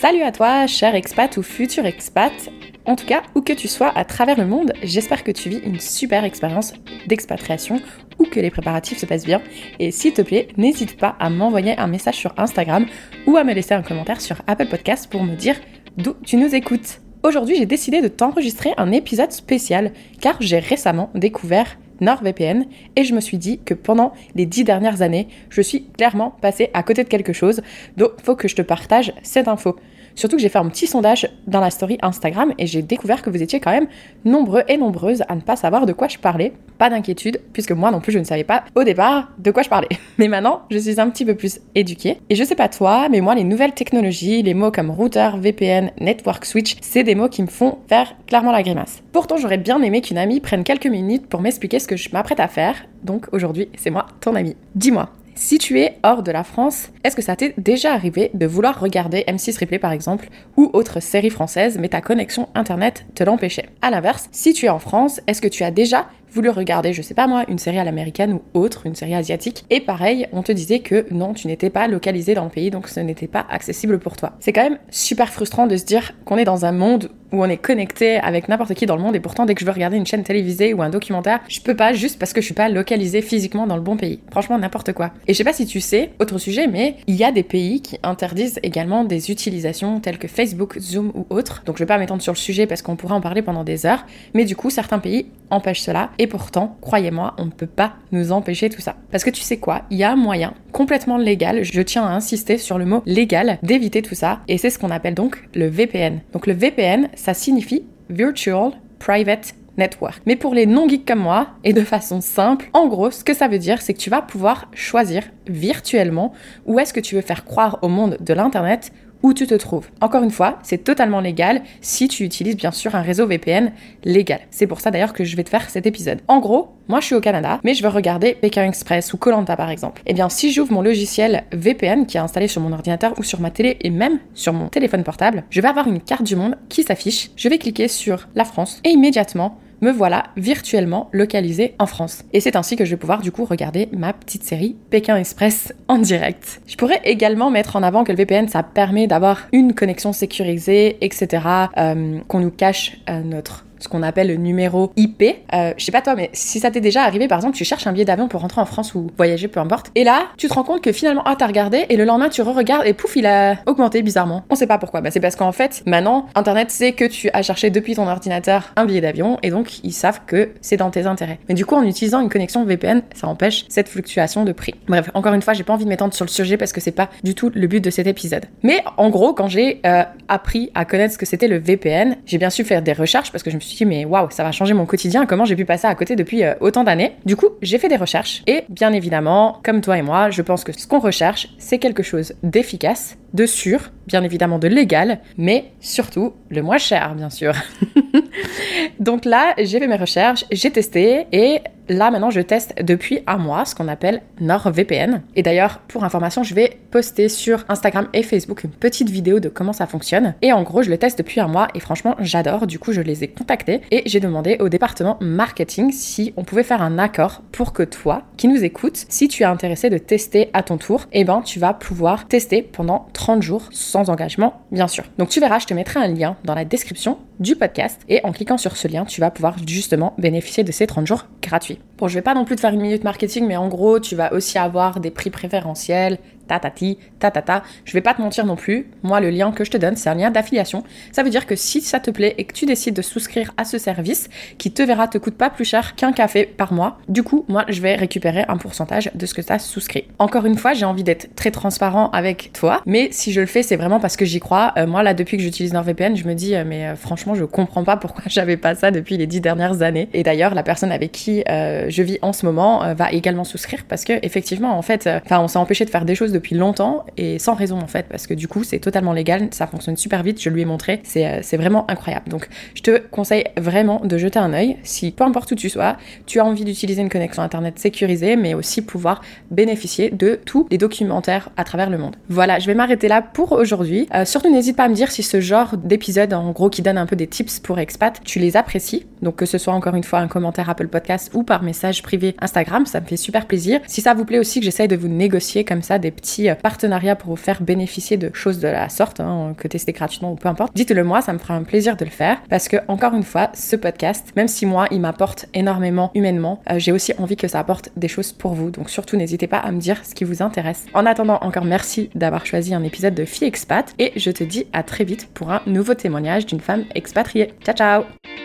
Salut à toi, cher expat ou futur expat. En tout cas, où que tu sois à travers le monde, j'espère que tu vis une super expérience d'expatriation ou que les préparatifs se passent bien. Et s'il te plaît, n'hésite pas à m'envoyer un message sur Instagram ou à me laisser un commentaire sur Apple Podcast pour me dire d'où tu nous écoutes. Aujourd'hui, j'ai décidé de t'enregistrer un épisode spécial car j'ai récemment découvert NordVPN et je me suis dit que pendant les dix dernières années, je suis clairement passée à côté de quelque chose, donc faut que je te partage cette info. Surtout que j'ai fait un petit sondage dans la story Instagram et j'ai découvert que vous étiez quand même nombreux et nombreuses à ne pas savoir de quoi je parlais. Pas d'inquiétude, puisque moi non plus je ne savais pas au départ de quoi je parlais. Mais maintenant, je suis un petit peu plus éduquée. Et je sais pas toi, mais moi les nouvelles technologies, les mots comme router, VPN, network switch, c'est des mots qui me font faire clairement la grimace. Pourtant, j'aurais bien aimé qu'une amie prenne quelques minutes pour m'expliquer ce que je m'apprête à faire. Donc aujourd'hui, c'est moi, ton amie. Dis-moi, si tu es hors de la France, est-ce que ça t'est déjà arrivé de vouloir regarder M6 Replay par exemple ou autre série française mais ta connexion internet te l'empêchait? A l'inverse, si tu es en France, est-ce que tu as déjà voulu regarder, je sais pas moi, une série à l'américaine ou autre, une série asiatique, et pareil, on te disait que non, tu n'étais pas localisé dans le pays, donc ce n'était pas accessible pour toi. C'est quand même super frustrant de se dire qu'on est dans un monde où on est connecté avec n'importe qui dans le monde et pourtant dès que je veux regarder une chaîne télévisée ou un documentaire, je peux pas juste parce que je suis pas localisé physiquement dans le bon pays. Franchement n'importe quoi. Et je sais pas si tu sais, autre sujet, mais il y a des pays qui interdisent également des utilisations telles que Facebook, Zoom ou autres. Donc je vais pas m'étendre sur le sujet parce qu'on pourrait en parler pendant des heures, mais du coup certains pays empêchent cela et pourtant, croyez-moi, on ne peut pas nous empêcher tout ça. Parce que tu sais quoi, il y a un moyen complètement légal, je tiens à insister sur le mot légal, d'éviter tout ça, et c'est ce qu'on appelle donc le VPN. Donc le VPN, ça signifie Virtual Private Network. Mais pour les non-geeks comme moi, et de façon simple, en gros, ce que ça veut dire, c'est que tu vas pouvoir choisir virtuellement où est-ce que tu veux faire croire au monde de l'Internet où tu te trouves. Encore une fois, c'est totalement légal si tu utilises bien sûr un réseau VPN légal. C'est pour ça d'ailleurs que je vais te faire cet épisode. En gros, moi je suis au Canada, mais je veux regarder Pékin Express ou Colanta par exemple. Eh bien, si j'ouvre mon logiciel VPN qui est installé sur mon ordinateur ou sur ma télé et même sur mon téléphone portable, je vais avoir une carte du monde qui s'affiche. Je vais cliquer sur la France et immédiatement, me voilà virtuellement localisé en France. Et c'est ainsi que je vais pouvoir du coup regarder ma petite série Pékin Express en direct. Je pourrais également mettre en avant que le VPN ça permet d'avoir une connexion sécurisée, etc. Euh, qu'on nous cache euh, notre ce qu'on appelle le numéro IP. Euh, je sais pas toi, mais si ça t'est déjà arrivé, par exemple, tu cherches un billet d'avion pour rentrer en France ou voyager, peu importe, et là, tu te rends compte que finalement, ah, t'as regardé, et le lendemain, tu re-regardes, et pouf, il a augmenté bizarrement. On sait pas pourquoi. Bah, c'est parce qu'en fait, maintenant, Internet sait que tu as cherché depuis ton ordinateur un billet d'avion, et donc ils savent que c'est dans tes intérêts. Mais du coup, en utilisant une connexion VPN, ça empêche cette fluctuation de prix. Bref, encore une fois, j'ai pas envie de m'étendre sur le sujet parce que c'est pas du tout le but de cet épisode. Mais en gros, quand j'ai euh, appris à connaître ce que c'était le VPN, j'ai bien su faire des recherches parce que je me suis dit, mais waouh, ça va changer mon quotidien, comment j'ai pu passer à côté depuis euh, autant d'années. Du coup, j'ai fait des recherches et bien évidemment, comme toi et moi, je pense que ce qu'on recherche, c'est quelque chose d'efficace, de sûr, bien évidemment de légal, mais surtout le moins cher, bien sûr. Donc là, j'ai fait mes recherches, j'ai testé et là maintenant je teste depuis un mois ce qu'on appelle NordVPN. Et d'ailleurs, pour information, je vais poster sur Instagram et Facebook une petite vidéo de comment ça fonctionne. Et en gros, je le teste depuis un mois et franchement, j'adore. Du coup, je les ai contactés et j'ai demandé au département marketing si on pouvait faire un accord pour que toi, qui nous écoutes, si tu es intéressé de tester à ton tour, eh ben tu vas pouvoir tester pendant 30 jours sans engagement, bien sûr. Donc tu verras, je te mettrai un lien dans la description du podcast et en cliquant sur ce lien, tu vas pouvoir justement bénéficier de ces 30 jours gratuits. Bon, je vais pas non plus te faire une minute marketing, mais en gros, tu vas aussi avoir des prix préférentiels, tatati, tatata. Je vais pas te mentir non plus. Moi, le lien que je te donne, c'est un lien d'affiliation. Ça veut dire que si ça te plaît et que tu décides de souscrire à ce service, qui te verra te coûte pas plus cher qu'un café par mois, du coup, moi, je vais récupérer un pourcentage de ce que tu as souscrit. Encore une fois, j'ai envie d'être très transparent avec toi, mais si je le fais, c'est vraiment parce que j'y crois. Euh, moi, là, depuis que j'utilise NordVPN, je me dis, euh, mais euh, franchement, je comprends pas pourquoi j'avais pas ça depuis les dix dernières années. Et d'ailleurs, la personne avec qui je vis en ce moment va également souscrire parce que effectivement, en fait, on s'est empêché de faire des choses depuis longtemps et sans raison en fait, parce que du coup c'est totalement légal, ça fonctionne super vite, je lui ai montré, c'est euh, vraiment incroyable. Donc je te conseille vraiment de jeter un œil si peu importe où tu sois, tu as envie d'utiliser une connexion internet sécurisée, mais aussi pouvoir bénéficier de tous les documentaires à travers le monde. Voilà, je vais m'arrêter là pour aujourd'hui. Euh, surtout n'hésite pas à me dire si ce genre d'épisode en gros qui donne un peu des tips pour expat, tu les apprécies. Donc que ce soit encore une fois un commentaire Apple Podcast ou par message privé Instagram, ça me fait super plaisir. Si ça vous plaît aussi que j'essaye de vous négocier comme ça des petits petit partenariat pour vous faire bénéficier de choses de la sorte, hein, que tester gratuitement ou peu importe, dites-le moi, ça me fera un plaisir de le faire parce que encore une fois, ce podcast, même si moi il m'apporte énormément humainement, euh, j'ai aussi envie que ça apporte des choses pour vous. Donc surtout n'hésitez pas à me dire ce qui vous intéresse. En attendant, encore merci d'avoir choisi un épisode de Fille Expat et je te dis à très vite pour un nouveau témoignage d'une femme expatriée. Ciao ciao